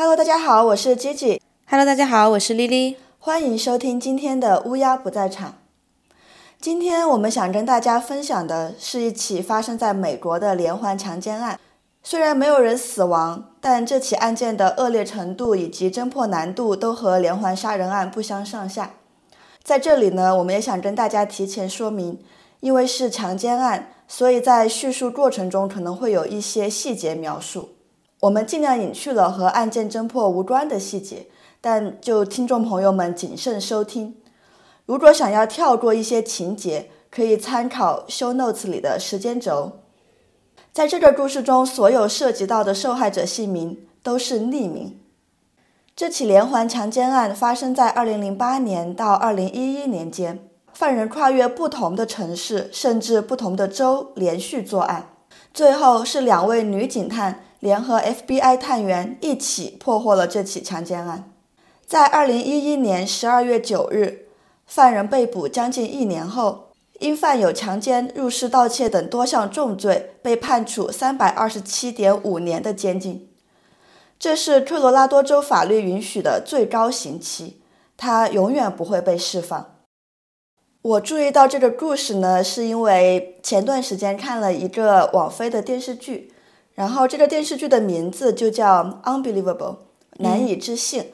Hello，大家好，我是 Gigi。Hello，大家好，我是丽丽。欢迎收听今天的乌鸦不在场。今天我们想跟大家分享的是一起发生在美国的连环强奸案。虽然没有人死亡，但这起案件的恶劣程度以及侦破难度都和连环杀人案不相上下。在这里呢，我们也想跟大家提前说明，因为是强奸案，所以在叙述过程中可能会有一些细节描述，我们尽量隐去了和案件侦破无关的细节，但就听众朋友们谨慎收听。如果想要跳过一些情节，可以参考 show notes 里的时间轴。在这个故事中，所有涉及到的受害者姓名都是匿名。这起连环强奸案发生在2008年到2011年间，犯人跨越不同的城市，甚至不同的州，连续作案。最后是两位女警探联合 FBI 探员一起破获了这起强奸案。在2011年12月9日，犯人被捕将近一年后，因犯有强奸、入室盗窃等多项重罪，被判处327.5年的监禁。这是科罗拉多州法律允许的最高刑期，他永远不会被释放。我注意到这个故事呢，是因为前段时间看了一个网飞的电视剧，然后这个电视剧的名字就叫《Unbelievable》，难以置信。嗯、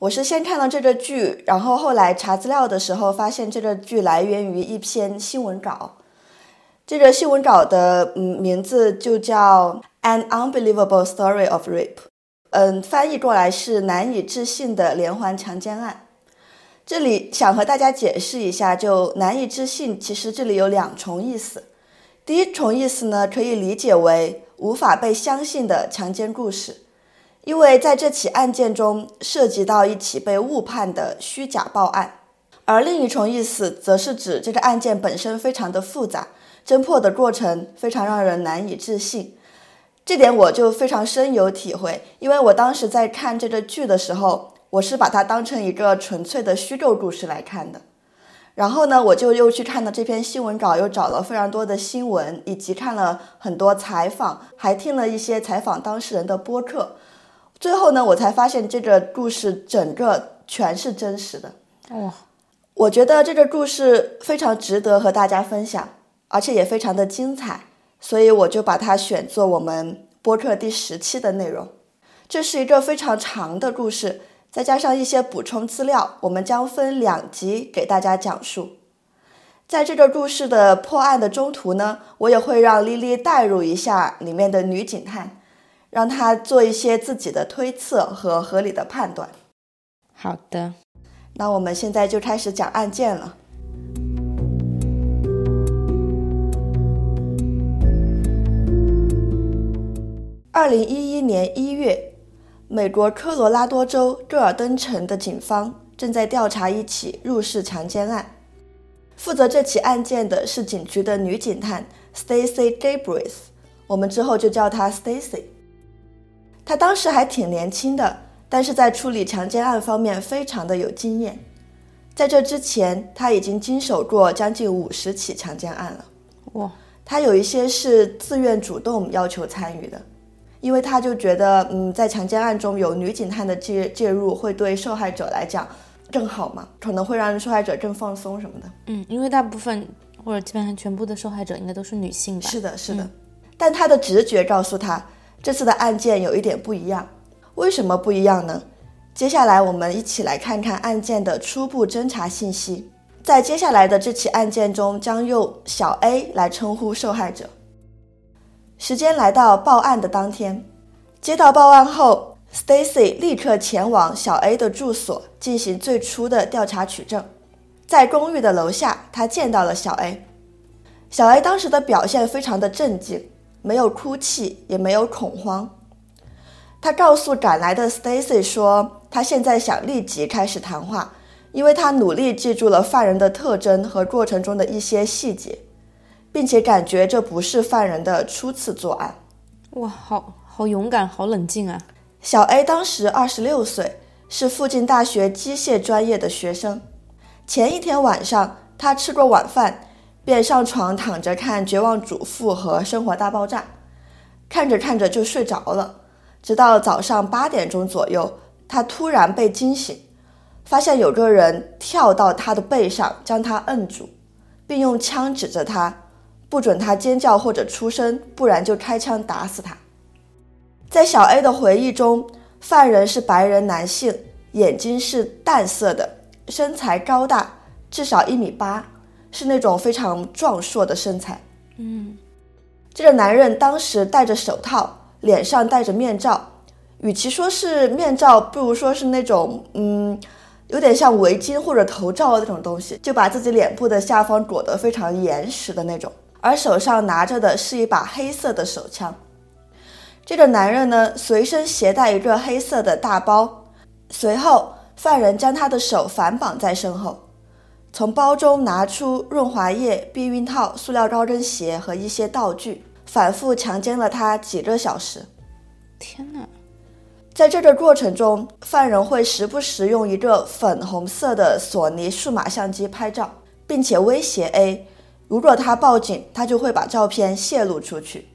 我是先看到这个剧，然后后来查资料的时候发现这个剧来源于一篇新闻稿。这个新闻稿的嗯名字就叫《An Unbelievable Story of Rape》。嗯，翻译过来是难以置信的连环强奸案。这里想和大家解释一下，就难以置信，其实这里有两重意思。第一重意思呢，可以理解为无法被相信的强奸故事，因为在这起案件中涉及到一起被误判的虚假报案。而另一重意思，则是指这个案件本身非常的复杂，侦破的过程非常让人难以置信。这点我就非常深有体会，因为我当时在看这个剧的时候，我是把它当成一个纯粹的虚构故事来看的。然后呢，我就又去看了这篇新闻稿，又找了非常多的新闻，以及看了很多采访，还听了一些采访当事人的播客。最后呢，我才发现这个故事整个全是真实的。哇，我觉得这个故事非常值得和大家分享，而且也非常的精彩。所以我就把它选作我们播客第十期的内容。这是一个非常长的故事，再加上一些补充资料，我们将分两集给大家讲述。在这个故事的破案的中途呢，我也会让莉莉代入一下里面的女警探，让她做一些自己的推测和合理的判断。好的，那我们现在就开始讲案件了。二零一一年一月，美国科罗拉多州戈尔登城的警方正在调查一起入室强奸案。负责这起案件的是警局的女警探 Stacy Gabres，我们之后就叫她 Stacy。她当时还挺年轻的，但是在处理强奸案方面非常的有经验。在这之前，她已经经手过将近五十起强奸案了。哇，她有一些是自愿主动要求参与的。因为他就觉得，嗯，在强奸案中有女警探的介介入，会对受害者来讲更好嘛，可能会让受害者更放松什么的。嗯，因为大部分或者基本上全部的受害者应该都是女性吧？是的，是的。嗯、但他的直觉告诉他，这次的案件有一点不一样。为什么不一样呢？接下来我们一起来看看案件的初步侦查信息。在接下来的这起案件中，将用小 A 来称呼受害者。时间来到报案的当天，接到报案后，Stacy 立刻前往小 A 的住所进行最初的调查取证。在公寓的楼下，他见到了小 A。小 A 当时的表现非常的镇静，没有哭泣，也没有恐慌。他告诉赶来的 Stacy 说，他现在想立即开始谈话，因为他努力记住了犯人的特征和过程中的一些细节。并且感觉这不是犯人的初次作案。哇，好好勇敢，好冷静啊！小 A 当时二十六岁，是附近大学机械专业的学生。前一天晚上，他吃过晚饭，便上床躺着看《绝望主妇》和《生活大爆炸》，看着看着就睡着了。直到早上八点钟左右，他突然被惊醒，发现有个人跳到他的背上，将他摁住，并用枪指着他，不准他尖叫或者出声，不然就开枪打死他。在小 A 的回忆中，犯人是白人男性，眼睛是淡色的，身材高大，至少一米八，是那种非常壮硕的身材。嗯，这个男人当时戴着手套，脸上戴着面罩，与其说是面罩，不如说是那种嗯，有点像围巾或者头罩那种东西，就把自己脸部的下方裹得非常严实的那种。而手上拿着的是一把黑色的手枪。这个男人呢，随身携带一个黑色的大包。随后，犯人将他的手反绑在身后，从包中拿出润滑液、避孕套、塑料高跟鞋和一些道具，反复强奸了他几个小时。天哪！在这个过程中，犯人会时不时用一个粉红色的索尼数码相机拍照，并且威胁 A，如果他报警，他就会把照片泄露出去。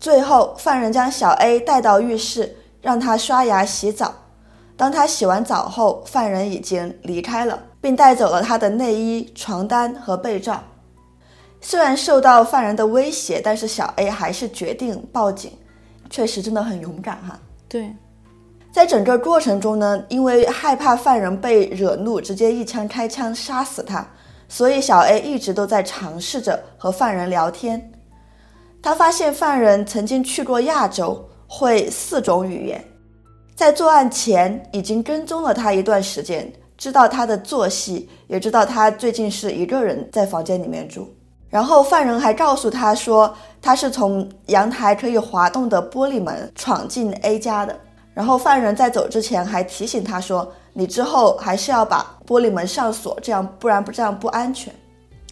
最后，犯人将小 A 带到浴室，让他刷牙洗澡。当他洗完澡后，犯人已经离开了，并带走了他的内衣、床单和被罩。虽然受到犯人的威胁，但是小 A 还是决定报警。确实，真的很勇敢哈。对，在整个过程中呢，因为害怕犯人被惹怒，直接一枪开枪杀死他，所以小 A 一直都在尝试着和犯人聊天。他发现犯人曾经去过亚洲，会四种语言，在作案前已经跟踪了他一段时间，知道他的作息，也知道他最近是一个人在房间里面住。然后犯人还告诉他说，他是从阳台可以滑动的玻璃门闯进 A 家的。然后犯人在走之前还提醒他说，你之后还是要把玻璃门上锁，这样不然不这样不安全。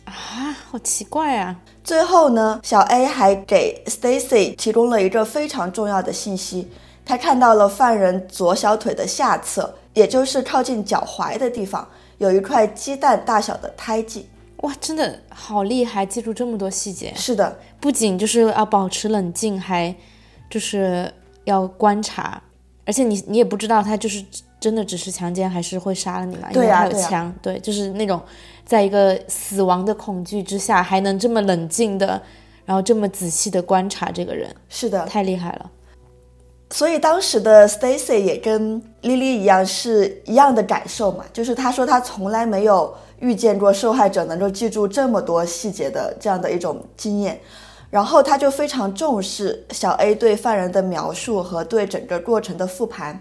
啊，好奇怪啊！最后呢，小 A 还给 Stacy 提供了一个非常重要的信息，他看到了犯人左小腿的下侧，也就是靠近脚踝的地方，有一块鸡蛋大小的胎记。哇，真的好厉害，记住这么多细节。是的，不仅就是要保持冷静，还就是要观察，而且你你也不知道他就是真的只是强奸，还是会杀了你嘛？因为他有枪，对，就是那种。在一个死亡的恐惧之下，还能这么冷静的，然后这么仔细的观察这个人，是的，太厉害了。所以当时的 Stacy 也跟 Lily 一样，是一样的感受嘛，就是他说他从来没有遇见过受害者能够记住这么多细节的这样的一种经验，然后他就非常重视小 A 对犯人的描述和对整个过程的复盘，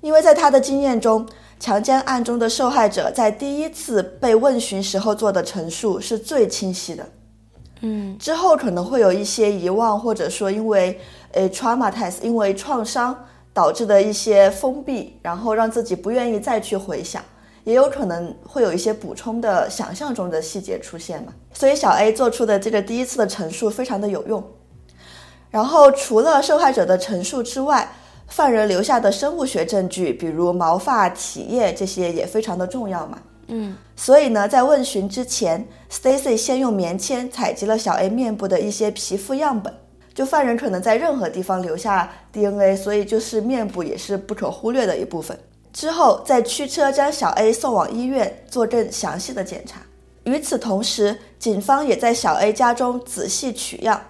因为在他的经验中。强奸案中的受害者在第一次被问询时候做的陈述是最清晰的，嗯，之后可能会有一些遗忘，或者说因为呃 traumatize，因为创伤导致的一些封闭，然后让自己不愿意再去回想，也有可能会有一些补充的想象中的细节出现嘛。所以小 A 做出的这个第一次的陈述非常的有用。然后除了受害者的陈述之外，犯人留下的生物学证据，比如毛发、体液这些也非常的重要嘛。嗯，所以呢，在问询之前，Stacy 先用棉签采集了小 A 面部的一些皮肤样本。就犯人可能在任何地方留下 DNA，所以就是面部也是不可忽略的一部分。之后再驱车将小 A 送往医院做更详细的检查。与此同时，警方也在小 A 家中仔细取样，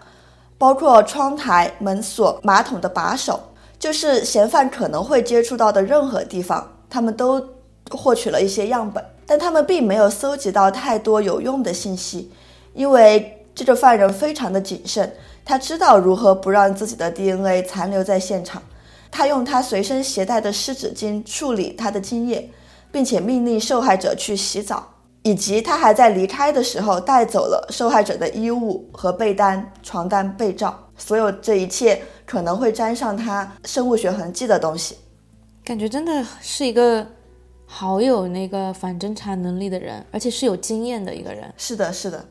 包括窗台、门锁、马桶的把手。就是嫌犯可能会接触到的任何地方，他们都获取了一些样本，但他们并没有搜集到太多有用的信息，因为这个犯人非常的谨慎，他知道如何不让自己的 DNA 残留在现场，他用他随身携带的湿纸巾处理他的精液，并且命令受害者去洗澡，以及他还在离开的时候带走了受害者的衣物和被单、床单、被罩。所有这一切可能会沾上他生物学痕迹的东西，感觉真的是一个好有那个反侦查能力的人，而且是有经验的一个人。是的，是的。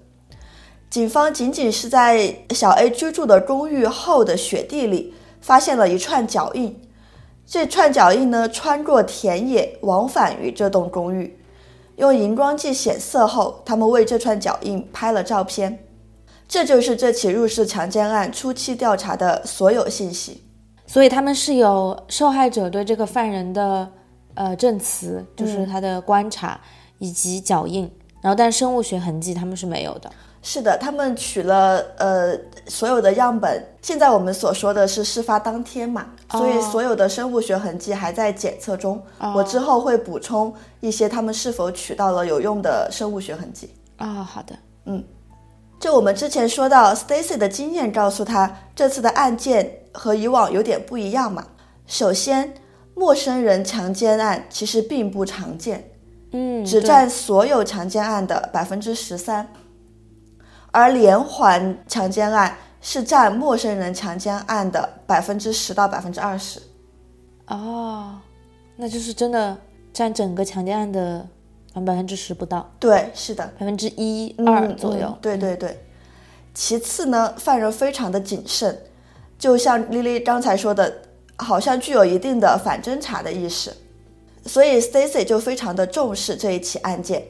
警方仅仅是在小 A 居住的公寓后的雪地里发现了一串脚印，这串脚印呢穿过田野，往返于这栋公寓。用荧光剂显色后，他们为这串脚印拍了照片。这就是这起入室强奸案初期调查的所有信息。所以他们是有受害者对这个犯人的呃证词，就是他的观察以及脚印，然后但生物学痕迹他们是没有的。是的，他们取了呃所有的样本。现在我们所说的是事发当天嘛，所以所有的生物学痕迹还在检测中。我之后会补充一些他们是否取到了有用的生物学痕迹。啊，好的，嗯，就我们之前说到，Stacy 的经验告诉他，这次的案件和以往有点不一样嘛。首先，陌生人强奸案其实并不常见，嗯，只占所有强奸案的百分之十三。而连环强奸案是占陌生人强奸案的百分之十到百分之二十，哦，那就是真的占整个强奸案的百分之十不到。对，是的，百分之一二左右。对对对。其次呢，犯人非常的谨慎，就像丽丽刚才说的，好像具有一定的反侦查的意识，所以 Stacy 就非常的重视这一起案件。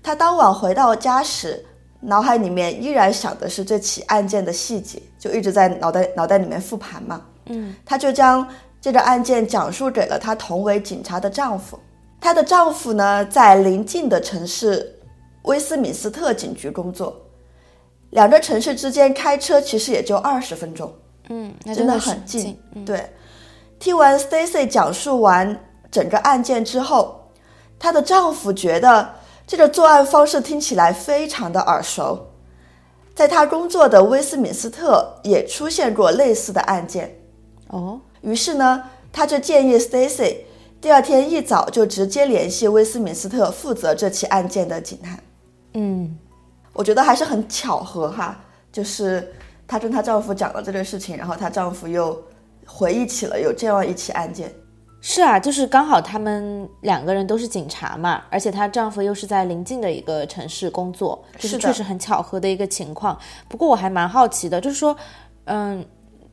他当晚回到家时。脑海里面依然想的是这起案件的细节，就一直在脑袋脑袋里面复盘嘛。嗯，她就将这个案件讲述给了她同为警察的丈夫。她的丈夫呢，在邻近的城市威斯敏斯特警局工作，两个城市之间开车其实也就二十分钟。嗯，真的很近。对，听完 Stacy 讲述完整个案件之后，她的丈夫觉得。这个作案方式听起来非常的耳熟，在他工作的威斯敏斯特也出现过类似的案件。哦，于是呢，他就建议 Stacy 第二天一早就直接联系威斯敏斯特负责这起案件的警探。嗯，我觉得还是很巧合哈，就是她跟她丈夫讲了这个事情，然后她丈夫又回忆起了有这样一起案件。是啊，就是刚好他们两个人都是警察嘛，而且她丈夫又是在邻近的一个城市工作，就是确实很巧合的一个情况。不过我还蛮好奇的，就是说，嗯，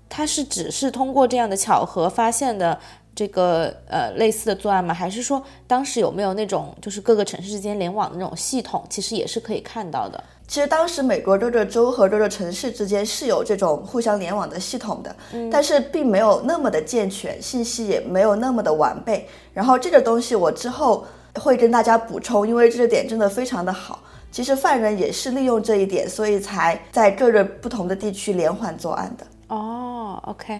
他是只是通过这样的巧合发现的这个呃类似的作案吗？还是说当时有没有那种就是各个城市之间联网的那种系统，其实也是可以看到的？其实当时美国各个州和各个城市之间是有这种互相联网的系统的，但是并没有那么的健全，信息也没有那么的完备。然后这个东西我之后会跟大家补充，因为这个点真的非常的好。其实犯人也是利用这一点，所以才在各个不同的地区连环作案的。哦，OK，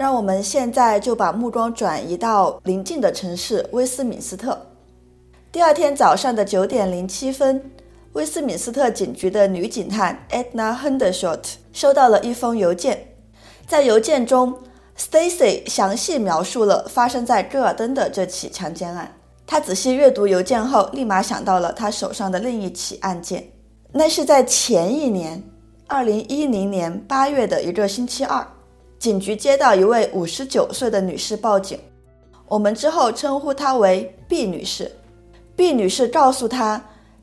让我们现在就把目光转移到邻近的城市威斯敏斯特。第二天早上的九点零七分。威斯敏斯特警局的女警探 Edna Hendershot 收到了一封邮件，在邮件中，Stacy 详细描述了发生在戈尔登的这起强奸案。她仔细阅读邮件后，立马想到了她手上的另一起案件，那是在前一年，2010年8月的一个星期二，警局接到一位59岁的女士报警，我们之后称呼她为 B 女士。B 女士告诉她。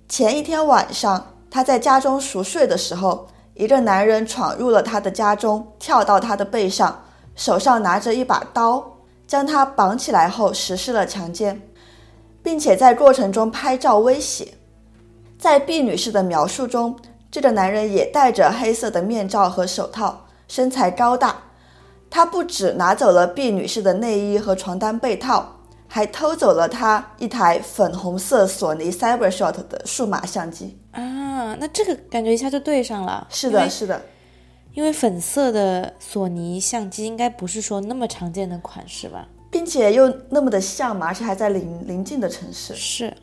前一天晚上，她在家中熟睡的时候，一个男人闯入了她的家中，跳到她的背上，手上拿着一把刀，将她绑起来后实施了强奸，并且在过程中拍照威胁。在 B 女士的描述中，这个男人也戴着黑色的面罩和手套，身材高大。他不止拿走了 B 女士的内衣和床单被套。还偷走了她一台粉红色索尼 CyberShot 的数码相机啊，那这个感觉一下就对上了。是的，是的，因为粉色的索尼相机应该不是说那么常见的款式吧，并且又那么的像嘛，而且还在邻邻近的城市。是。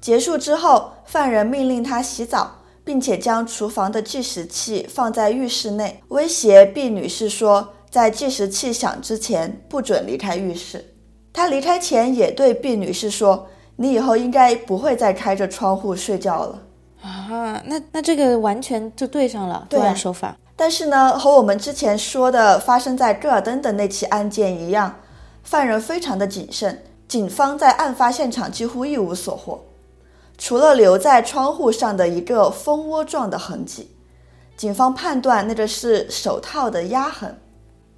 结束之后，犯人命令他洗澡，并且将厨房的计时器放在浴室内，威胁 B 女士说，在计时器响之前不准离开浴室。他离开前也对毕女士说：“你以后应该不会再开着窗户睡觉了。”啊，那那这个完全就对上了作案手法。但是呢，和我们之前说的发生在戈尔登的那起案件一样，犯人非常的谨慎。警方在案发现场几乎一无所获，除了留在窗户上的一个蜂窝状的痕迹。警方判断那个是手套的压痕。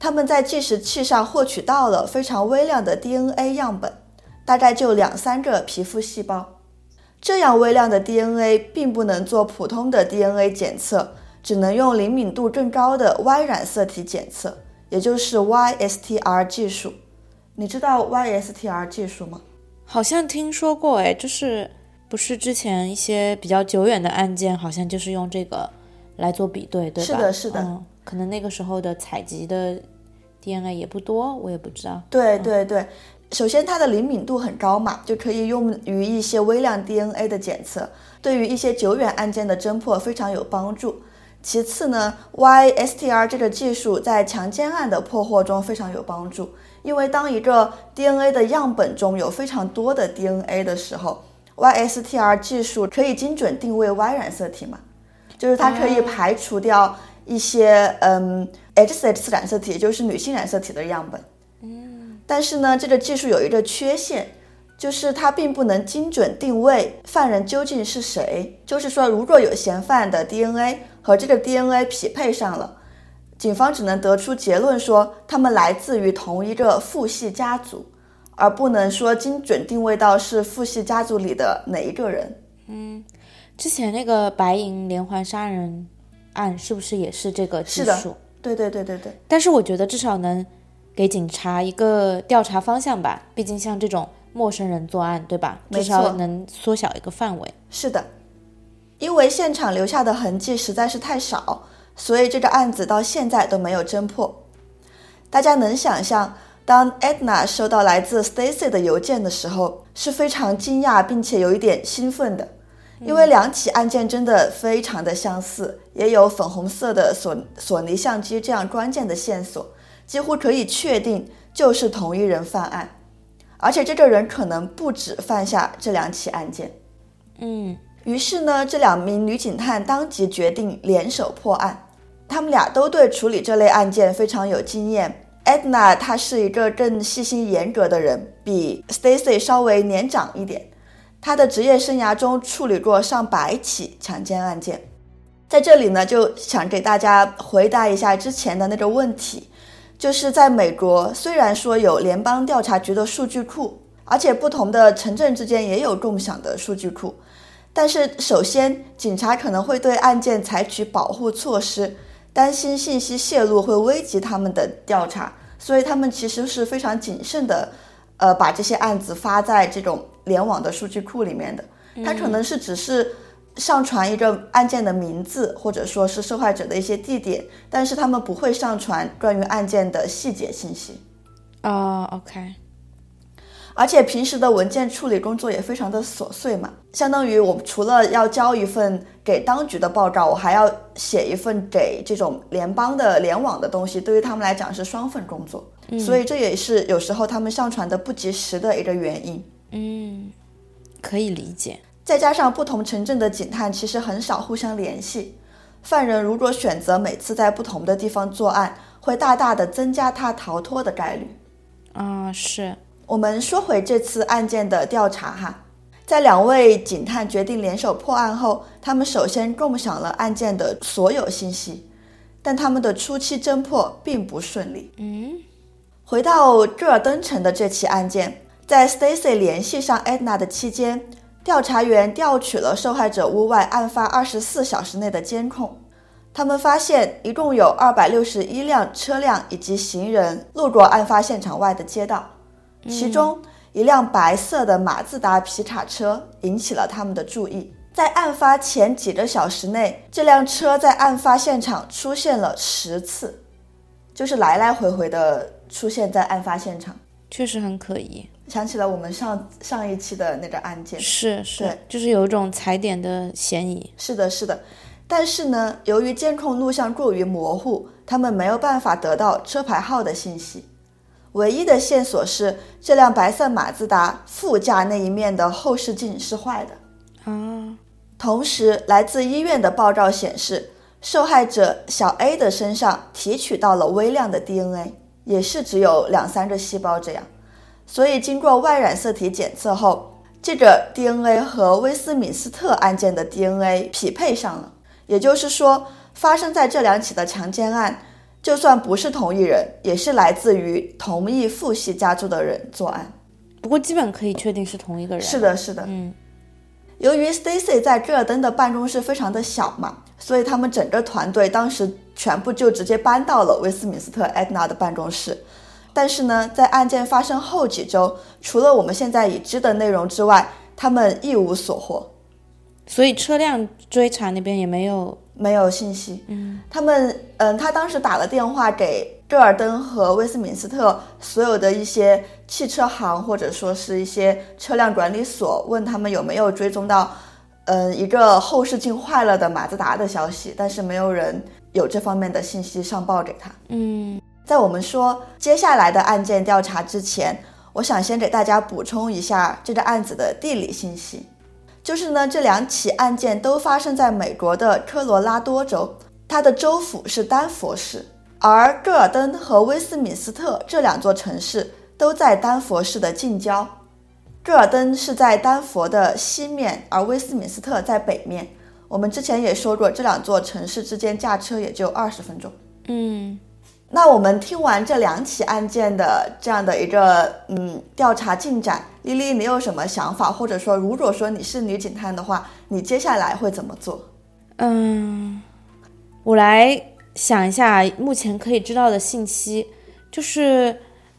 他们在计时器上获取到了非常微量的 DNA 样本，大概就两三个皮肤细胞。这样微量的 DNA 并不能做普通的 DNA 检测，只能用灵敏度更高的 Y 染色体检测，也就是 YSTR 技术。你知道 YSTR 技术吗？好像听说过，哎，就是不是之前一些比较久远的案件，好像就是用这个来做比对，对吧？是的，是的。嗯，可能那个时候的采集的 DNA 也不多，我也不知道。对对对，首先它的灵敏度很高嘛，就可以用于一些微量 DNA 的检测，对于一些久远案件的侦破非常有帮助。其次呢，YSTR 这个技术在强奸案的破获中非常有帮助。因为当一个 DNA 的样本中有非常多的 DNA 的时候，YSTR 技术可以精准定位 Y 染色体嘛，就是它可以排除掉一些嗯 XX 染色体，也就是女性染色体的样本。嗯，但是呢，这个技术有一个缺陷，就是它并不能精准定位犯人究竟是谁。就是说，如果有嫌犯的 DNA 和这个 DNA 匹配上了。警方只能得出结论说他们来自于同一个父系家族，而不能说精准定位到是父系家族里的哪一个人。嗯，之前那个白银连环杀人案是不是也是这个技术？对对对对对。但是我觉得至少能给警察一个调查方向吧，毕竟像这种陌生人作案，对吧？至少能缩小一个范围。是的，因为现场留下的痕迹实在是太少。所以这个案子到现在都没有侦破。大家能想象，当 Edna 收到来自 Stacy 的邮件的时候，是非常惊讶并且有一点兴奋的，因为两起案件真的非常的相似，也有粉红色的索索尼相机这样关键的线索，几乎可以确定就是同一人犯案，而且这个人可能不止犯下这两起案件。嗯。于是呢，这两名女警探当即决定联手破案。他们俩都对处理这类案件非常有经验。Edna 她是一个更细心严格的人，比 Stacy 稍微年长一点。他的职业生涯中处理过上百起强奸案件。在这里呢，就想给大家回答一下之前的那个问题，就是在美国，虽然说有联邦调查局的数据库，而且不同的城镇之间也有共享的数据库。但是，首先，警察可能会对案件采取保护措施，担心信息泄露会危及他们的调查，所以他们其实是非常谨慎的，呃，把这些案子发在这种联网的数据库里面的。他可能是只是上传一个案件的名字，或者说是受害者的一些地点，但是他们不会上传关于案件的细节信息。啊，OK。而且平时的文件处理工作也非常的琐碎嘛，相当于我除了要交一份给当局的报告，我还要写一份给这种联邦的联网的东西，对于他们来讲是双份工作，所以这也是有时候他们上传的不及时的一个原因。嗯，可以理解。再加上不同城镇的警探其实很少互相联系，犯人如果选择每次在不同的地方作案，会大大的增加他逃脱的概率。啊，是。我们说回这次案件的调查哈，在两位警探决定联手破案后，他们首先共享了案件的所有信息，但他们的初期侦破并不顺利。嗯，回到戈尔登城的这起案件，在 Stacy 联系上 Edna 的期间，调查员调取了受害者屋外案发二十四小时内的监控，他们发现一共有二百六十一辆车辆以及行人路过案发现场外的街道。其中一辆白色的马自达皮卡车引起了他们的注意。在案发前几个小时内，这辆车在案发现场出现了十次，就是来来回回的出现在案发现场，确实很可疑。想起了我们上上一期的那个案件，是是，就是有一种踩点的嫌疑。是的，是的。但是呢，由于监控录像过于模糊，他们没有办法得到车牌号的信息。唯一的线索是这辆白色马自达副驾那一面的后视镜是坏的。啊，同时来自医院的报告显示，受害者小 A 的身上提取到了微量的 DNA，也是只有两三个细胞这样。所以经过外染色体检测后，这个 DNA 和威斯敏斯特案件的 DNA 匹配上了。也就是说，发生在这两起的强奸案。就算不是同一人，也是来自于同一父系家族的人作案。不过基本可以确定是同一个人。是的，是的。嗯，由于 Stacy 在戈尔登的办公室非常的小嘛，所以他们整个团队当时全部就直接搬到了威斯敏斯特 Edna 的办公室。但是呢，在案件发生后几周，除了我们现在已知的内容之外，他们一无所获。所以车辆追查那边也没有没有信息。嗯，他们嗯，他当时打了电话给戈尔登和威斯敏斯特所有的一些汽车行或者说是一些车辆管理所，问他们有没有追踪到。嗯，一个后视镜坏了的马自达的消息，但是没有人有这方面的信息上报给他。嗯，在我们说接下来的案件调查之前，我想先给大家补充一下这个案子的地理信息。就是呢，这两起案件都发生在美国的科罗拉多州，它的州府是丹佛市，而戈尔登和威斯敏斯特这两座城市都在丹佛市的近郊。戈尔登是在丹佛的西面，而威斯敏斯特在北面。我们之前也说过，这两座城市之间驾车也就二十分钟。嗯，那我们听完这两起案件的这样的一个嗯调查进展，丽丽，你有什么想法？或者说，如果说你是女警探的话，你接下来会怎么做？嗯，我来想一下目前可以知道的信息，就是。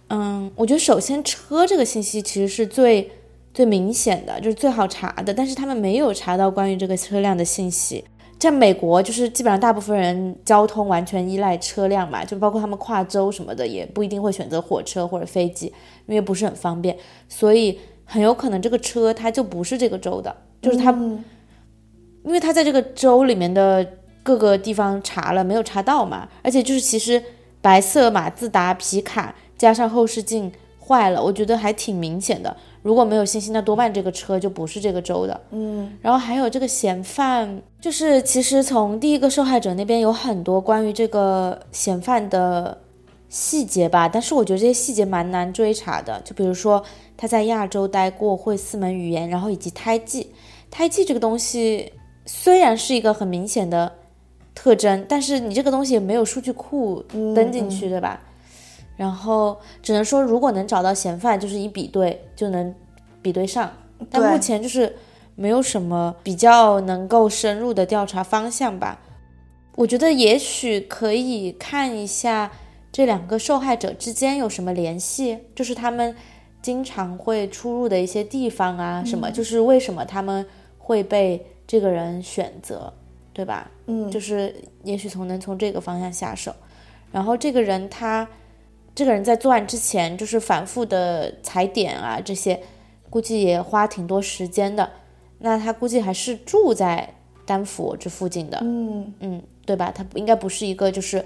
嗯，我觉得首先车这个信息其实是最最明显的，就是最好查的。但是他们没有查到关于这个车辆的信息。在美国，就是基本上大部分人交通完全依赖车辆嘛，就包括他们跨州什么的，也不一定会选择火车或者飞机，因为不是很方便。所以很有可能这个车它就不是这个州的，就是他，因为他在这个州里面的各个地方查了，没有查到嘛。而且就是其实白色马自达皮卡。加上后视镜坏了，我觉得还挺明显的。如果没有信息，那多半这个车就不是这个州的。嗯，然后还有这个嫌犯，就是其实从第一个受害者那边有很多关于这个嫌犯的细节吧，但是我觉得这些细节蛮难追查的。就比如说他在亚洲待过，会四门语言，然后以及胎记。胎记这个东西虽然是一个很明显的特征，但是你这个东西也没有数据库登进去，对吧？然后只能说，如果能找到嫌犯，就是一比对就能比对上。但目前就是没有什么比较能够深入的调查方向吧。我觉得也许可以看一下这两个受害者之间有什么联系，就是他们经常会出入的一些地方啊，什么，就是为什么他们会被这个人选择，对吧？嗯，就是也许从能从这个方向下手。然后这个人他。这个人在作案之前就是反复的踩点啊，这些估计也花挺多时间的。那他估计还是住在丹佛这附近的，嗯嗯，对吧？他应该不是一个就是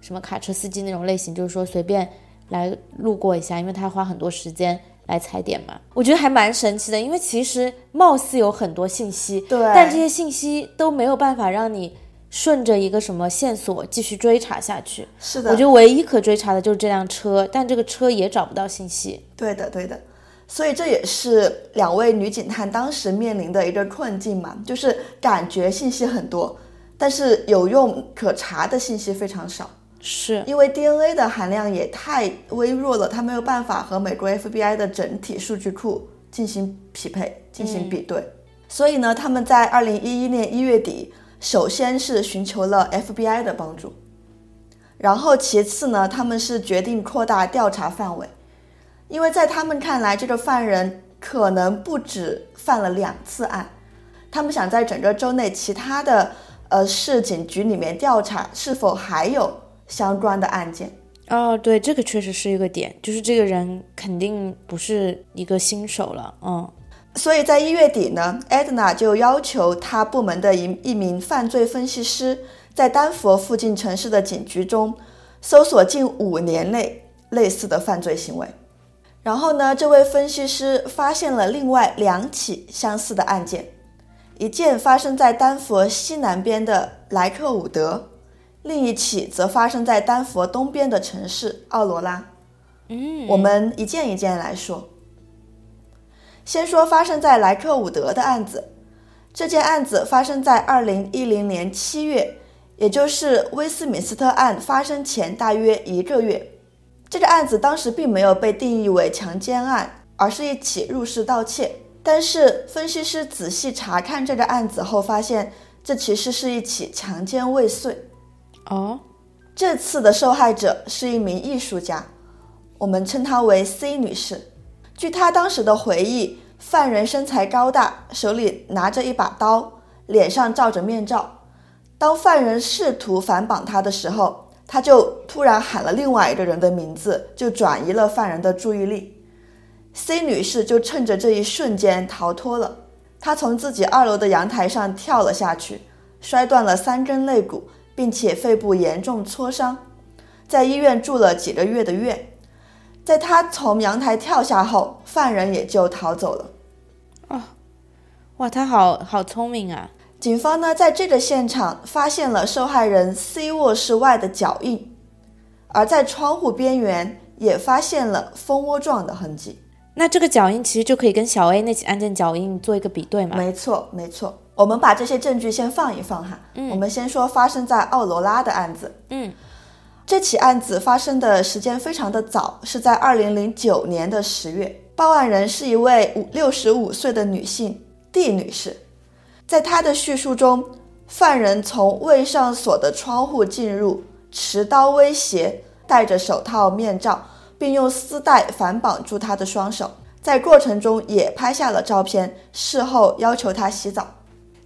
什么卡车司机那种类型，就是说随便来路过一下，因为他花很多时间来踩点嘛。我觉得还蛮神奇的，因为其实貌似有很多信息，对，但这些信息都没有办法让你。顺着一个什么线索继续追查下去？是的，我觉得唯一可追查的就是这辆车，但这个车也找不到信息。对的，对的，所以这也是两位女警探当时面临的一个困境嘛，就是感觉信息很多，但是有用可查的信息非常少。是因为 DNA 的含量也太微弱了，它没有办法和美国 FBI 的整体数据库进行匹配、进行比对。所以呢，他们在二零一一年一月底。首先是寻求了 FBI 的帮助，然后其次呢，他们是决定扩大调查范围，因为在他们看来，这个犯人可能不止犯了两次案，他们想在整个州内其他的呃市警局里面调查是否还有相关的案件。哦，对，这个确实是一个点，就是这个人肯定不是一个新手了，嗯。所以在一月底呢，Edna 就要求他部门的一一名犯罪分析师在丹佛附近城市的警局中搜索近五年内类似的犯罪行为。然后呢，这位分析师发现了另外两起相似的案件，一件发生在丹佛西南边的莱克伍德，另一起则发生在丹佛东边的城市奥罗拉。嗯，我们一件一件来说。先说发生在莱克伍德的案子，这件案子发生在二零一零年七月，也就是威斯敏斯特案发生前大约一个月。这个案子当时并没有被定义为强奸案，而是一起入室盗窃。但是分析师仔细查看这个案子后发现，这其实是一起强奸未遂。哦，这次的受害者是一名艺术家，我们称她为 C 女士。据他当时的回忆，犯人身材高大，手里拿着一把刀，脸上罩着面罩。当犯人试图反绑他的时候，他就突然喊了另外一个人的名字，就转移了犯人的注意力。C 女士就趁着这一瞬间逃脱了。她从自己二楼的阳台上跳了下去，摔断了三根肋骨，并且肺部严重挫伤，在医院住了几个月的院。在他从阳台跳下后，犯人也就逃走了。哦，哇，他好好聪明啊！警方呢，在这个现场发现了受害人 C 卧室外的脚印，而在窗户边缘也发现了蜂窝状的痕迹。那这个脚印其实就可以跟小 A 那起案件脚印做一个比对嘛？没错，没错。我们把这些证据先放一放哈。嗯。我们先说发生在奥罗拉的案子。嗯。这起案子发生的时间非常的早，是在二零零九年的十月。报案人是一位五六十五岁的女性 D 女士。在她的叙述中，犯人从未上锁的窗户进入，持刀威胁，戴着手套、面罩，并用丝带反绑住她的双手。在过程中也拍下了照片，事后要求她洗澡。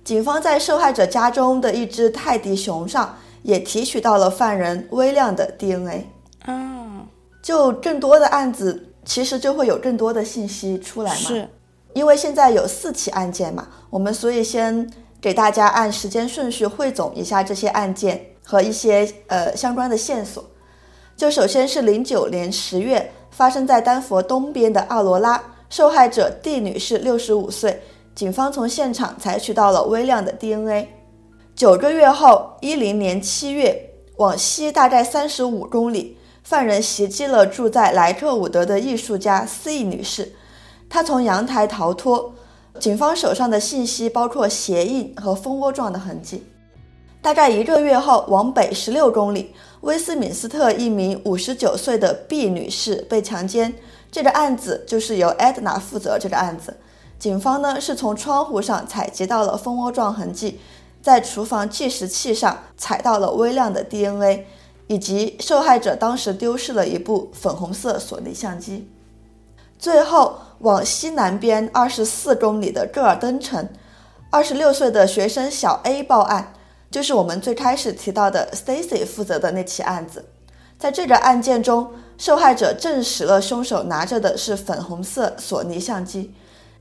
警方在受害者家中的一只泰迪熊上也提取到了犯人微量的 DNA。啊，就更多的案子，其实就会有更多的信息出来嘛。是。因为现在有四起案件嘛，我们所以先给大家按时间顺序汇总一下这些案件和一些呃相关的线索。就首先是零九年十月发生在丹佛东边的奥罗拉，受害者 D 女士六十五岁，警方从现场采取到了微量的 DNA。九个月后，一零年七月，往西大概三十五公里，犯人袭击了住在莱克伍德的艺术家 C 女士。她从阳台逃脱，警方手上的信息包括鞋印和蜂窝状的痕迹。大概一个月后，往北十六公里，威斯敏斯特一名五十九岁的 B 女士被强奸，这个案子就是由 Edna 负责。这个案子，警方呢是从窗户上采集到了蜂窝状痕迹，在厨房计时器上采到了微量的 DNA，以及受害者当时丢失了一部粉红色索尼相机。最后，往西南边二十四公里的戈尔登城，二十六岁的学生小 A 报案，就是我们最开始提到的 Stacy 负责的那起案子。在这个案件中，受害者证实了凶手拿着的是粉红色索尼相机。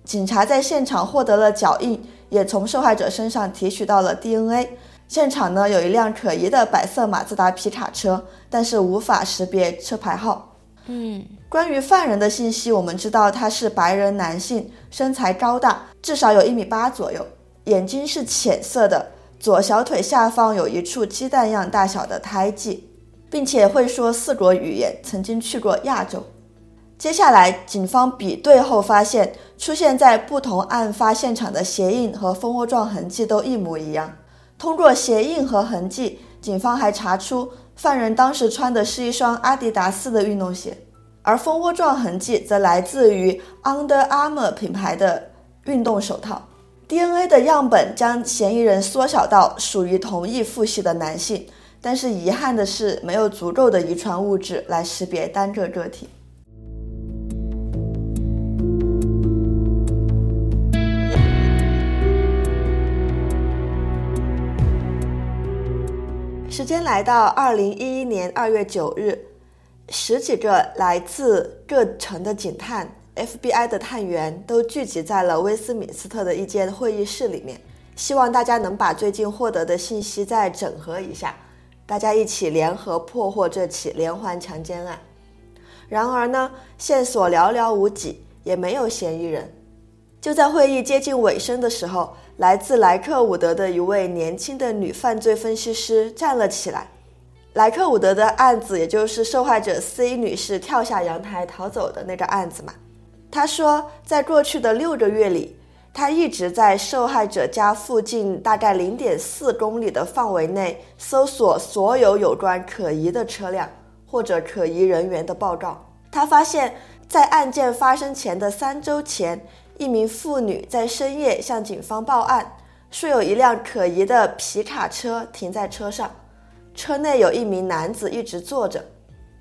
警察在现场获得了脚印，也从受害者身上提取到了 DNA。现场呢有一辆可疑的白色马自达皮卡车，但是无法识别车牌号。嗯，关于犯人的信息，我们知道他是白人男性，身材高大，至少有一米八左右，眼睛是浅色的，左小腿下方有一处鸡蛋样大小的胎记，并且会说四国语言，曾经去过亚洲。接下来，警方比对后发现，出现在不同案发现场的鞋印和蜂窝状痕迹都一模一样。通过鞋印和痕迹，警方还查出。犯人当时穿的是一双阿迪达斯的运动鞋，而蜂窝状痕迹则来自于 Under Armour 品牌的运动手套。DNA 的样本将嫌疑人缩小到属于同一父系的男性，但是遗憾的是，没有足够的遗传物质来识别单个个体。时间来到二零一一年二月九日，十几个来自各城的警探、FBI 的探员都聚集在了威斯敏斯特的一间会议室里面，希望大家能把最近获得的信息再整合一下，大家一起联合破获这起连环强奸案。然而呢，线索寥寥无几，也没有嫌疑人。就在会议接近尾声的时候。来自莱克伍德的一位年轻的女犯罪分析师站了起来。莱克伍德的案子，也就是受害者 C 女士跳下阳台逃走的那个案子嘛。她说，在过去的六个月里，她一直在受害者家附近大概零点四公里的范围内搜索所有有关可疑的车辆或者可疑人员的报告。她发现，在案件发生前的三周前。一名妇女在深夜向警方报案，说有一辆可疑的皮卡车停在车上，车内有一名男子一直坐着。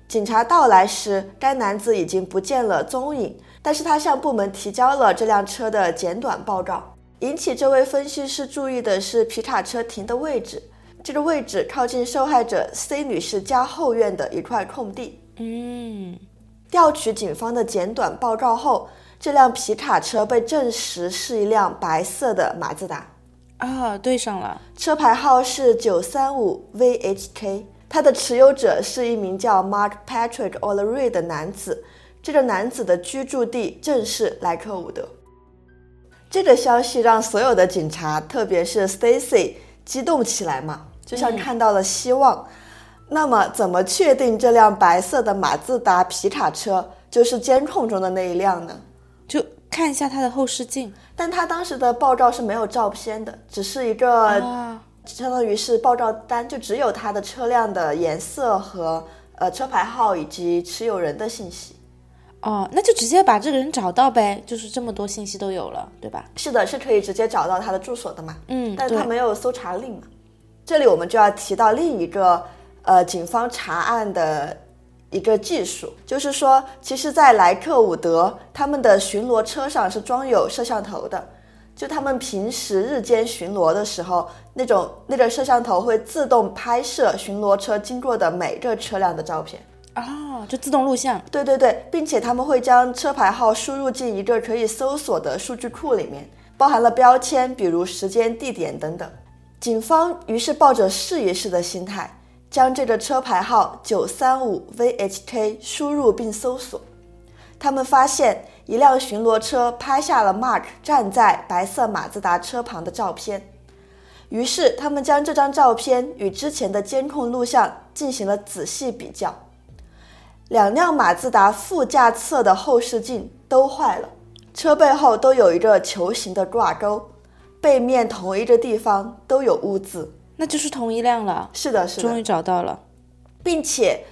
警察到来时，该男子已经不见了踪影，但是他向部门提交了这辆车的简短报告。引起这位分析师注意的是皮卡车停的位置，这个位置靠近受害者 C 女士家后院的一块空地。嗯，调取警方的简短报告后，这辆皮卡车被证实是一辆白色的马自达。啊，对上了，车牌号是九三五 VHK，它的持有者是一名叫 Mark Patrick O'Leary 的男子，这个男子的居住地正是莱克伍德。这个消息让所有的警察，特别是 Stacy 激动起来嘛，就像看到了希望。那么，怎么确定这辆白色的马自达皮卡车就是监控中的那一辆呢？就看一下他的后视镜。但他当时的报告是没有照片的，只是一个相当于是报告单，就只有他的车辆的颜色和呃车牌号以及持有人的信息。哦，那就直接把这个人找到呗，就是这么多信息都有了，对吧？是的，是可以直接找到他的住所的嘛。嗯，但他没有搜查令嘛。这里我们就要提到另一个呃，警方查案的一个技术，就是说，其实，在莱克伍德他们的巡逻车上是装有摄像头的，就他们平时日间巡逻的时候，那种那个摄像头会自动拍摄巡逻车经过的每个车辆的照片。哦，就自动录像，对对对，并且他们会将车牌号输入进一个可以搜索的数据库里面，包含了标签，比如时间、地点等等。警方于是抱着试一试的心态，将这个车牌号九三五 VHK 输入并搜索。他们发现一辆巡逻车拍下了 Mark 站在白色马自达车旁的照片，于是他们将这张照片与之前的监控录像进行了仔细比较。两辆马自达副驾侧的后视镜都坏了，车背后都有一个球形的挂钩，背面同一个地方都有污渍，那就是同一辆了。是的，是的，终于找到了，并且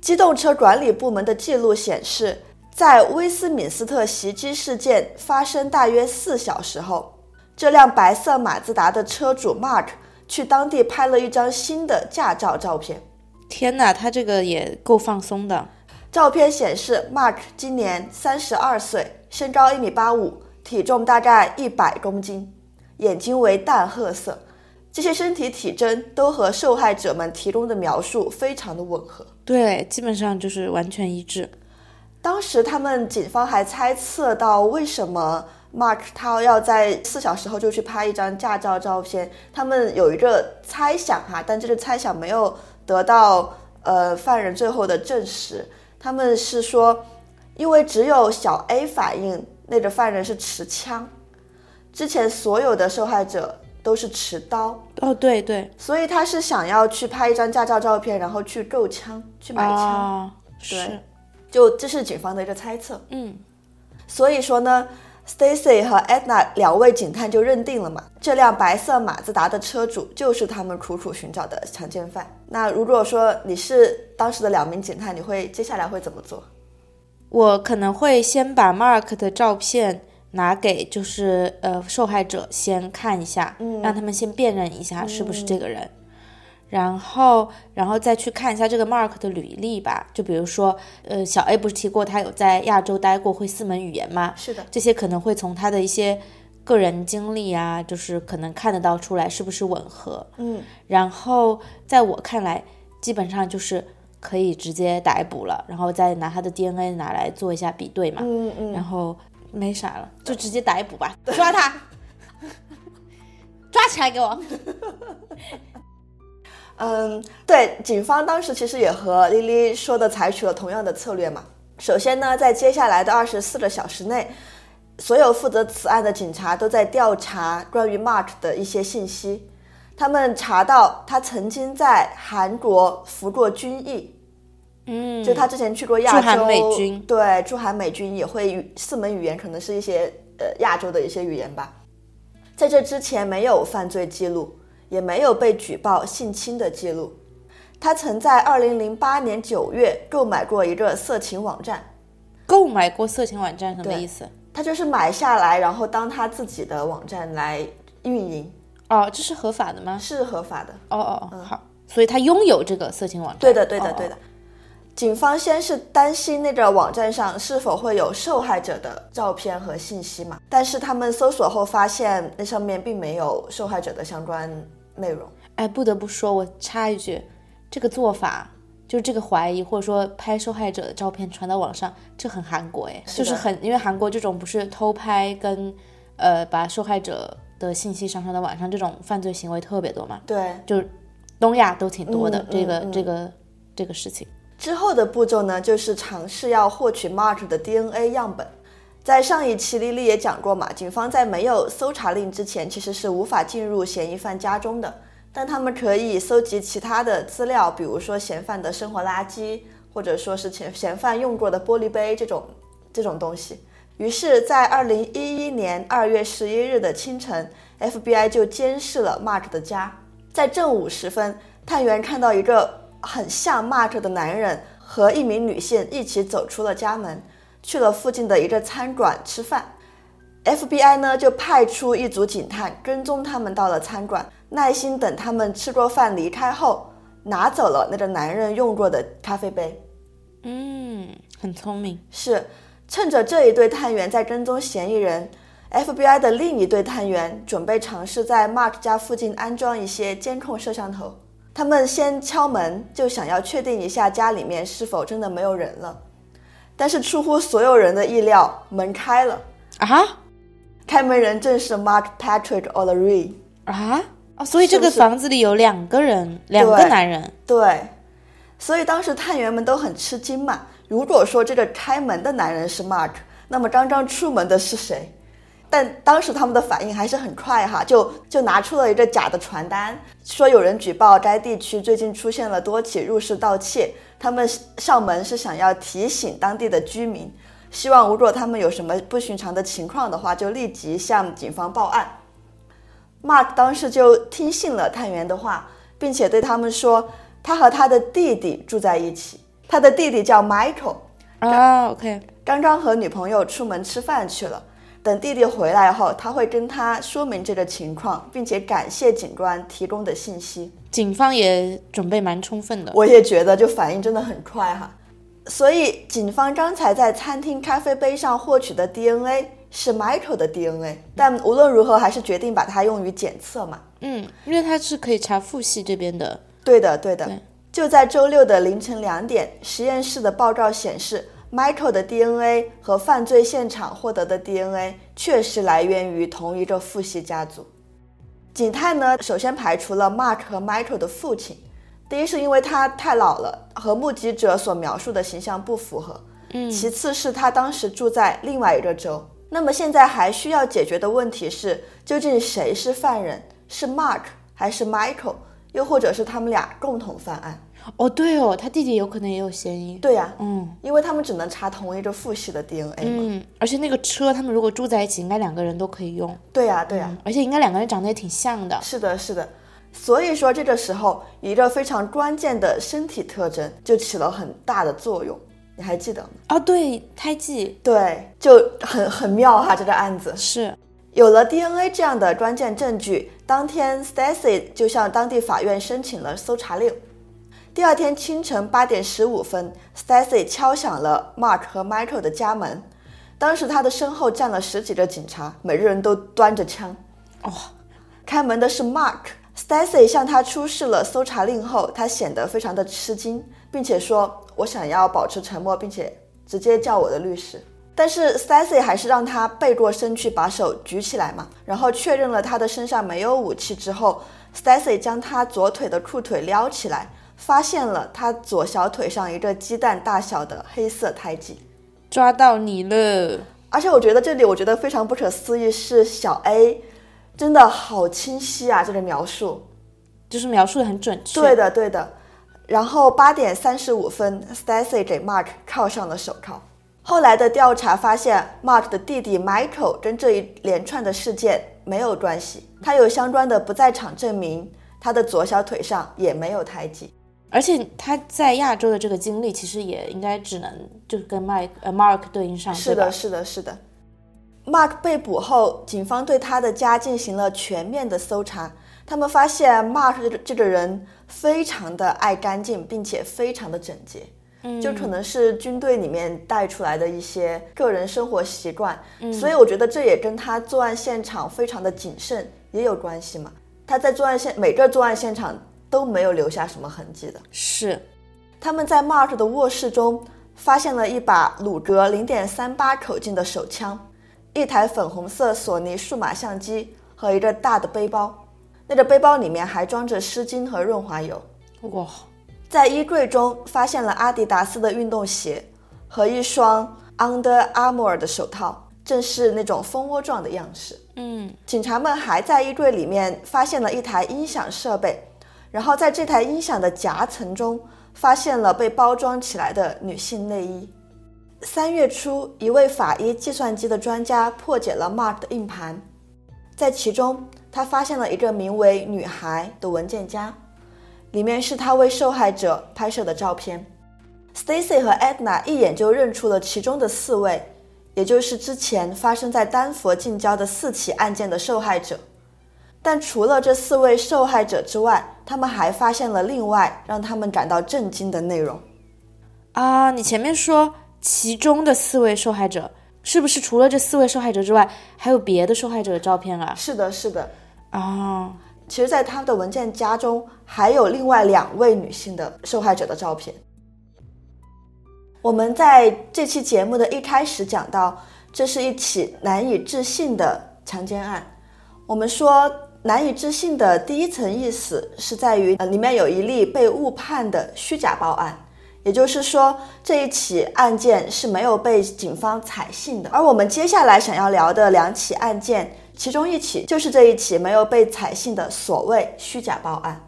机动车管理部门的记录显示，在威斯敏斯特袭击事件发生大约四小时后，这辆白色马自达的车主 Mark 去当地拍了一张新的驾照照片。天哪，他这个也够放松的。照片显示，Mark 今年三十二岁，身高一米八五，体重大概一百公斤，眼睛为淡褐色。这些身体体征都和受害者们提供的描述非常的吻合。对，基本上就是完全一致。当时他们警方还猜测到，为什么 Mark 他要在四小时后就去拍一张驾照照片？他们有一个猜想哈，但这个猜想没有。得到呃犯人最后的证实，他们是说，因为只有小 A 反应那个犯人是持枪，之前所有的受害者都是持刀。哦，对对，所以他是想要去拍一张驾照照片，然后去购枪，去买枪。对，就这是警方的一个猜测。嗯，所以说呢。Stacy 和 Edna 两位警探就认定了嘛，这辆白色马自达的车主就是他们苦苦寻找的强奸犯。那如果说你是当时的两名警探，你会接下来会怎么做？我可能会先把 Mark 的照片拿给就是呃受害者先看一下，让他们先辨认一下是不是这个人。然后，然后再去看一下这个 Mark 的履历吧。就比如说，呃，小 A 不是提过他有在亚洲待过，会四门语言吗？是的，这些可能会从他的一些个人经历啊，就是可能看得到出来是不是吻合。嗯，然后在我看来，基本上就是可以直接逮捕了，然后再拿他的 DNA 拿来做一下比对嘛。嗯嗯。然后没啥了，就直接逮捕吧，抓他，抓起来给我。嗯，对，警方当时其实也和莉莉说的采取了同样的策略嘛。首先呢，在接下来的二十四个小时内，所有负责此案的警察都在调查关于 Mark 的一些信息。他们查到他曾经在韩国服过军役，嗯，就他之前去过亚洲，美军，对，驻韩美军也会语四门语言，可能是一些呃亚洲的一些语言吧。在这之前没有犯罪记录。也没有被举报性侵的记录。他曾在二零零八年九月购买过一个色情网站。购买过色情网站什么意思？他就是买下来，然后当他自己的网站来运营。哦，这是合法的吗？是合法的。哦哦哦，好，所以他拥有这个色情网站。对的，对的，对的。警方先是担心那个网站上是否会有受害者的照片和信息嘛，但是他们搜索后发现那上面并没有受害者的相关内容。哎，不得不说，我插一句，这个做法就是这个怀疑，或者说拍受害者的照片传到网上，这很韩国哎，就是很因为韩国这种不是偷拍跟呃把受害者的信息上传到网上这种犯罪行为特别多嘛？对，就是东亚都挺多的这个这个这个事情。之后的步骤呢，就是尝试要获取 Mark 的 DNA 样本。在上一期丽丽也讲过嘛，警方在没有搜查令之前，其实是无法进入嫌疑犯家中的，但他们可以搜集其他的资料，比如说嫌犯的生活垃圾，或者说是嫌嫌犯用过的玻璃杯这种这种东西。于是，在二零一一年二月十一日的清晨，FBI 就监视了 Mark 的家。在正午时分，探员看到一个。很像 Mark 的男人和一名女性一起走出了家门，去了附近的一个餐馆吃饭。FBI 呢就派出一组警探跟踪他们到了餐馆，耐心等他们吃过饭离开后，拿走了那个男人用过的咖啡杯。嗯，很聪明。是，趁着这一对探员在跟踪嫌疑人，FBI 的另一队探员准备尝试在 Mark 家附近安装一些监控摄像头。他们先敲门，就想要确定一下家里面是否真的没有人了。但是出乎所有人的意料，门开了啊！开门人正是 Mark Patrick O'Leary 啊！哦，所以这个房子里有两个人，两个男人。对，所以当时探员们都很吃惊嘛。如果说这个开门的男人是 Mark，那么刚刚出门的是谁？但当时他们的反应还是很快哈，就就拿出了一个假的传单，说有人举报该地区最近出现了多起入室盗窃，他们上门是想要提醒当地的居民，希望如果他们有什么不寻常的情况的话，就立即向警方报案。Mark 当时就听信了探员的话，并且对他们说，他和他的弟弟住在一起，他的弟弟叫 Michael 啊，OK，刚刚和女朋友出门吃饭去了。等弟弟回来后，他会跟他说明这个情况，并且感谢警官提供的信息。警方也准备蛮充分的，我也觉得就反应真的很快哈。所以警方刚才在餐厅咖啡杯上获取的 DNA 是 Michael 的 DNA，但无论如何还是决定把它用于检测嘛。嗯，因为它是可以查父系这边的。对的，对的。就在周六的凌晨两点，实验室的报告显示。Michael 的 DNA 和犯罪现场获得的 DNA 确实来源于同一个父系家族。警探呢，首先排除了 Mark 和 Michael 的父亲，第一是因为他太老了，和目击者所描述的形象不符合；嗯，其次是他当时住在另外一个州。那么现在还需要解决的问题是，究竟谁是犯人？是 Mark 还是 Michael？又或者是他们俩共同犯案？哦，对哦，他弟弟有可能也有嫌疑。对呀，嗯，因为他们只能查同一个父系的 DNA 嘛。嗯，而且那个车，他们如果住在一起，应该两个人都可以用。对呀，对呀，而且应该两个人长得也挺像的。是的，是的。所以说这个时候，一个非常关键的身体特征就起了很大的作用。你还记得吗？啊，对，胎记。对，就很很妙哈，这个案子是有了 DNA 这样的关键证据，当天 Stacy 就向当地法院申请了搜查令。第二天清晨八点十五分，Stacy 敲响了 Mark 和 Michael 的家门。当时他的身后站了十几个警察，每个人都端着枪。哦，开门的是 Mark。Stacy 向他出示了搜查令后，他显得非常的吃惊，并且说：“我想要保持沉默，并且直接叫我的律师。”但是 Stacy 还是让他背过身去，把手举起来嘛。然后确认了他的身上没有武器之后，Stacy 将他左腿的裤腿撩起来。发现了他左小腿上一个鸡蛋大小的黑色胎记，抓到你了！而且我觉得这里我觉得非常不可思议是小 A，真的好清晰啊！这个描述就是描述的很准确。对的，对的。然后八点三十五分，Stacy 给 Mark 铐上了手铐。后来的调查发现，Mark 的弟弟 Michael 跟这一连串的事件没有关系，他有相关的不在场证明，他的左小腿上也没有胎记。而且他在亚洲的这个经历，其实也应该只能就是跟 Mike 呃 Mark 对应上，是的，是的，是的。Mark 被捕后，警方对他的家进行了全面的搜查。他们发现 Mark 这个人非常的爱干净，并且非常的整洁。嗯，就可能是军队里面带出来的一些个人生活习惯。嗯，所以我觉得这也跟他作案现场非常的谨慎也有关系嘛。他在作案现每个作案现场都没有留下什么痕迹的。是，他们在 Mark 的卧室中发现了一把鲁格零点三八口径的手枪。一台粉红色索尼数码相机和一个大的背包，那个背包里面还装着湿巾和润滑油。哇，在衣柜中发现了阿迪达斯的运动鞋和一双 Under Armour 的手套，正是那种蜂窝状的样式。嗯，警察们还在衣柜里面发现了一台音响设备，然后在这台音响的夹层中发现了被包装起来的女性内衣。三月初，一位法医计算机的专家破解了 Mark 的硬盘，在其中，他发现了一个名为“女孩”的文件夹，里面是他为受害者拍摄的照片。Stacy 和 Edna 一眼就认出了其中的四位，也就是之前发生在丹佛近郊的四起案件的受害者。但除了这四位受害者之外，他们还发现了另外让他们感到震惊的内容。啊，你前面说。其中的四位受害者是不是除了这四位受害者之外，还有别的受害者的照片啊？是的，是的。啊，其实，在他的文件夹中还有另外两位女性的受害者的照片。我们在这期节目的一开始讲到，这是一起难以置信的强奸案。我们说难以置信的第一层意思是在于，呃，里面有一例被误判的虚假报案。也就是说，这一起案件是没有被警方采信的。而我们接下来想要聊的两起案件，其中一起就是这一起没有被采信的所谓虚假报案。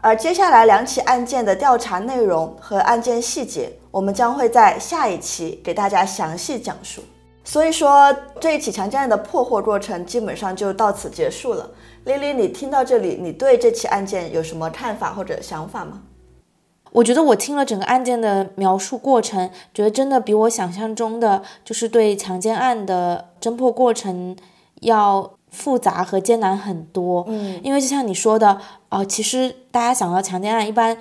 而接下来两起案件的调查内容和案件细节，我们将会在下一期给大家详细讲述。所以说，这一起强奸案的破获过程基本上就到此结束了。丽丽，你听到这里，你对这起案件有什么看法或者想法吗？我觉得我听了整个案件的描述过程，觉得真的比我想象中的就是对强奸案的侦破过程要复杂和艰难很多。嗯，因为就像你说的，啊，其实大家想到强奸案，一般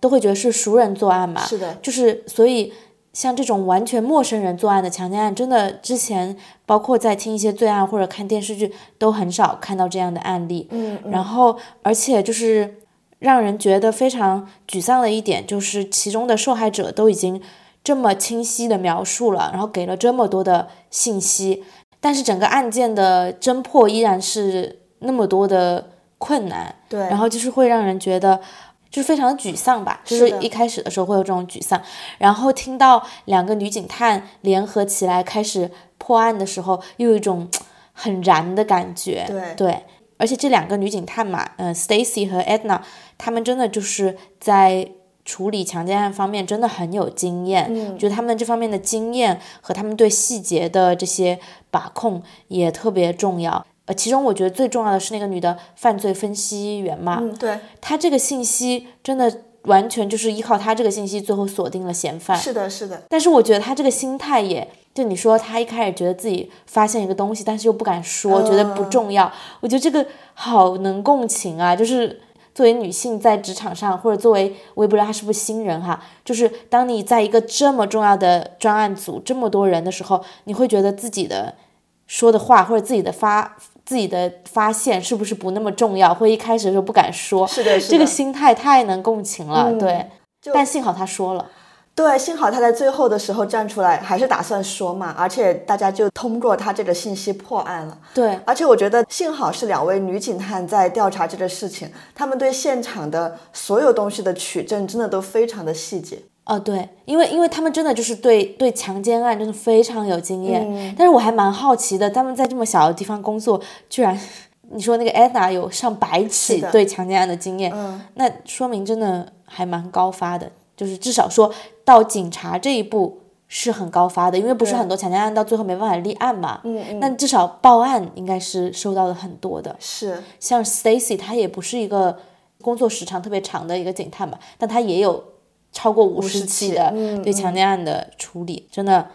都会觉得是熟人作案嘛。是的，就是所以像这种完全陌生人作案的强奸案，真的之前包括在听一些罪案或者看电视剧，都很少看到这样的案例。嗯，然后而且就是。让人觉得非常沮丧的一点就是，其中的受害者都已经这么清晰的描述了，然后给了这么多的信息，但是整个案件的侦破依然是那么多的困难。对，然后就是会让人觉得就是非常的沮丧吧，就是一开始的时候会有这种沮丧，然后听到两个女警探联合起来开始破案的时候，又有一种很燃的感觉。对对。而且这两个女警探嘛，嗯，Stacy 和 Edna，她们真的就是在处理强奸案方面真的很有经验。嗯，觉得她们这方面的经验和她们对细节的这些把控也特别重要。呃，其中我觉得最重要的是那个女的犯罪分析员嘛，嗯，对，她这个信息真的完全就是依靠她这个信息最后锁定了嫌犯。是的，是的。但是我觉得她这个心态也。就你说，她一开始觉得自己发现一个东西，但是又不敢说，觉得不重要。我觉得这个好能共情啊！就是作为女性在职场上，或者作为我也不知道她是不是新人哈，就是当你在一个这么重要的专案组，这么多人的时候，你会觉得自己的说的话或者自己的发自己的发现是不是不那么重要？会一开始的时候不敢说，是的，是这个心态太能共情了。对，但幸好他说了。对，幸好他在最后的时候站出来，还是打算说嘛，而且大家就通过他这个信息破案了。对，而且我觉得幸好是两位女警探在调查这个事情，他们对现场的所有东西的取证真的都非常的细节。哦，对，因为因为他们真的就是对对强奸案真的非常有经验。但是我还蛮好奇的，他们在这么小的地方工作，居然你说那个 Anna 有上百起对强奸案的经验，那说明真的还蛮高发的。就是至少说到警察这一步是很高发的，因为不是很多强奸案到最后没办法立案嘛。嗯嗯。那至少报案应该是收到了很多的。是。像 Stacy，他也不是一个工作时长特别长的一个警探吧，但他也有超过五十起的对强奸案的处理，真的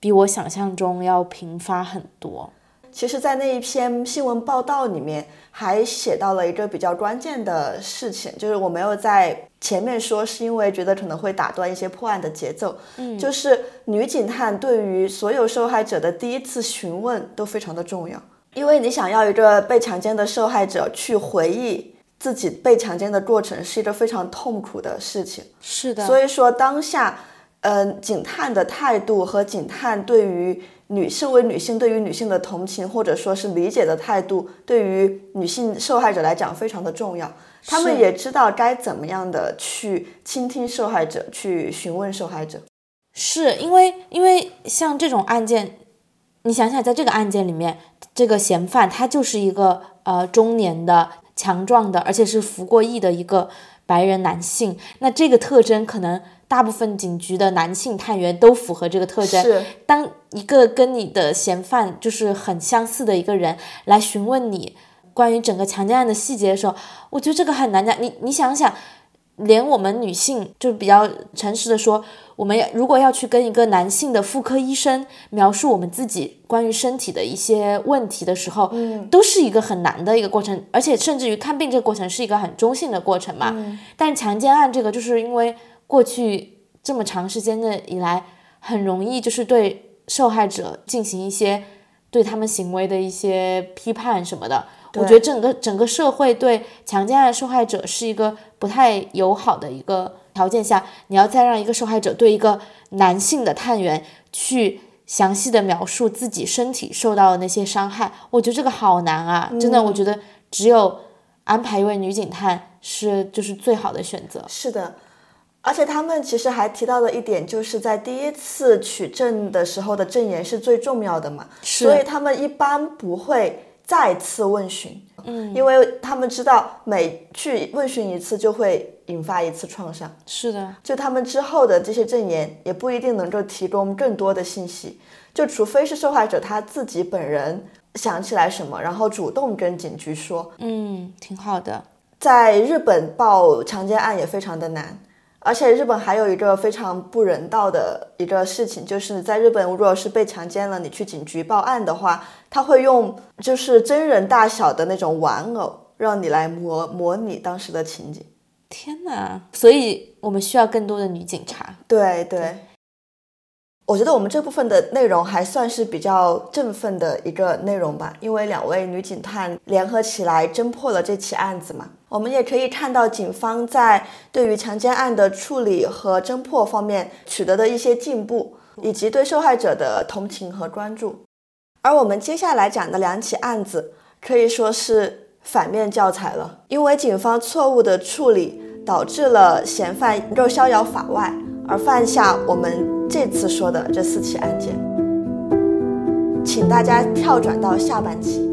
比我想象中要频发很多。其实，在那一篇新闻报道里面，还写到了一个比较关键的事情，就是我没有在前面说，是因为觉得可能会打断一些破案的节奏。嗯，就是女警探对于所有受害者的第一次询问都非常的重要，因为你想要一个被强奸的受害者去回忆自己被强奸的过程，是一个非常痛苦的事情。是的，所以说当下，嗯，警探的态度和警探对于。女身为女性，对于女性的同情或者说是理解的态度，对于女性受害者来讲非常的重要。他们也知道该怎么样的去倾听受害者，去询问受害者。是因为，因为像这种案件，你想想，在这个案件里面，这个嫌犯他就是一个呃中年的、强壮的，而且是服过役的一个白人男性。那这个特征可能。大部分警局的男性探员都符合这个特征。是，当一个跟你的嫌犯就是很相似的一个人来询问你关于整个强奸案的细节的时候，我觉得这个很难讲。你你想想。连我们女性就比较诚实的说，我们如果要去跟一个男性的妇科医生描述我们自己关于身体的一些问题的时候，嗯，都是一个很难的一个过程，而且甚至于看病这个过程是一个很中性的过程嘛。但强奸案这个，就是因为过去这么长时间的以来，很容易就是对受害者进行一些对他们行为的一些批判什么的。我觉得整个整个社会对强奸案受害者是一个。不太友好的一个条件下，你要再让一个受害者对一个男性的探员去详细的描述自己身体受到的那些伤害，我觉得这个好难啊！真的，我觉得只有安排一位女警探是就是最好的选择。是的，而且他们其实还提到了一点，就是在第一次取证的时候的证言是最重要的嘛，所以他们一般不会。再次问询，嗯，因为他们知道每去问询一次就会引发一次创伤，是的，就他们之后的这些证言也不一定能够提供更多的信息，就除非是受害者他自己本人想起来什么，然后主动跟警局说，嗯，挺好的。在日本报强奸案也非常的难。而且日本还有一个非常不人道的一个事情，就是在日本，如果是被强奸了，你去警局报案的话，他会用就是真人大小的那种玩偶，让你来模模拟当时的情景。天哪！所以我们需要更多的女警察。对对。我觉得我们这部分的内容还算是比较振奋的一个内容吧，因为两位女警探联合起来侦破了这起案子嘛。我们也可以看到警方在对于强奸案的处理和侦破方面取得的一些进步，以及对受害者的同情和关注。而我们接下来讲的两起案子可以说是反面教材了，因为警方错误的处理导致了嫌犯又逍遥法外，而犯下我们。这次说的这四起案件，请大家跳转到下半期。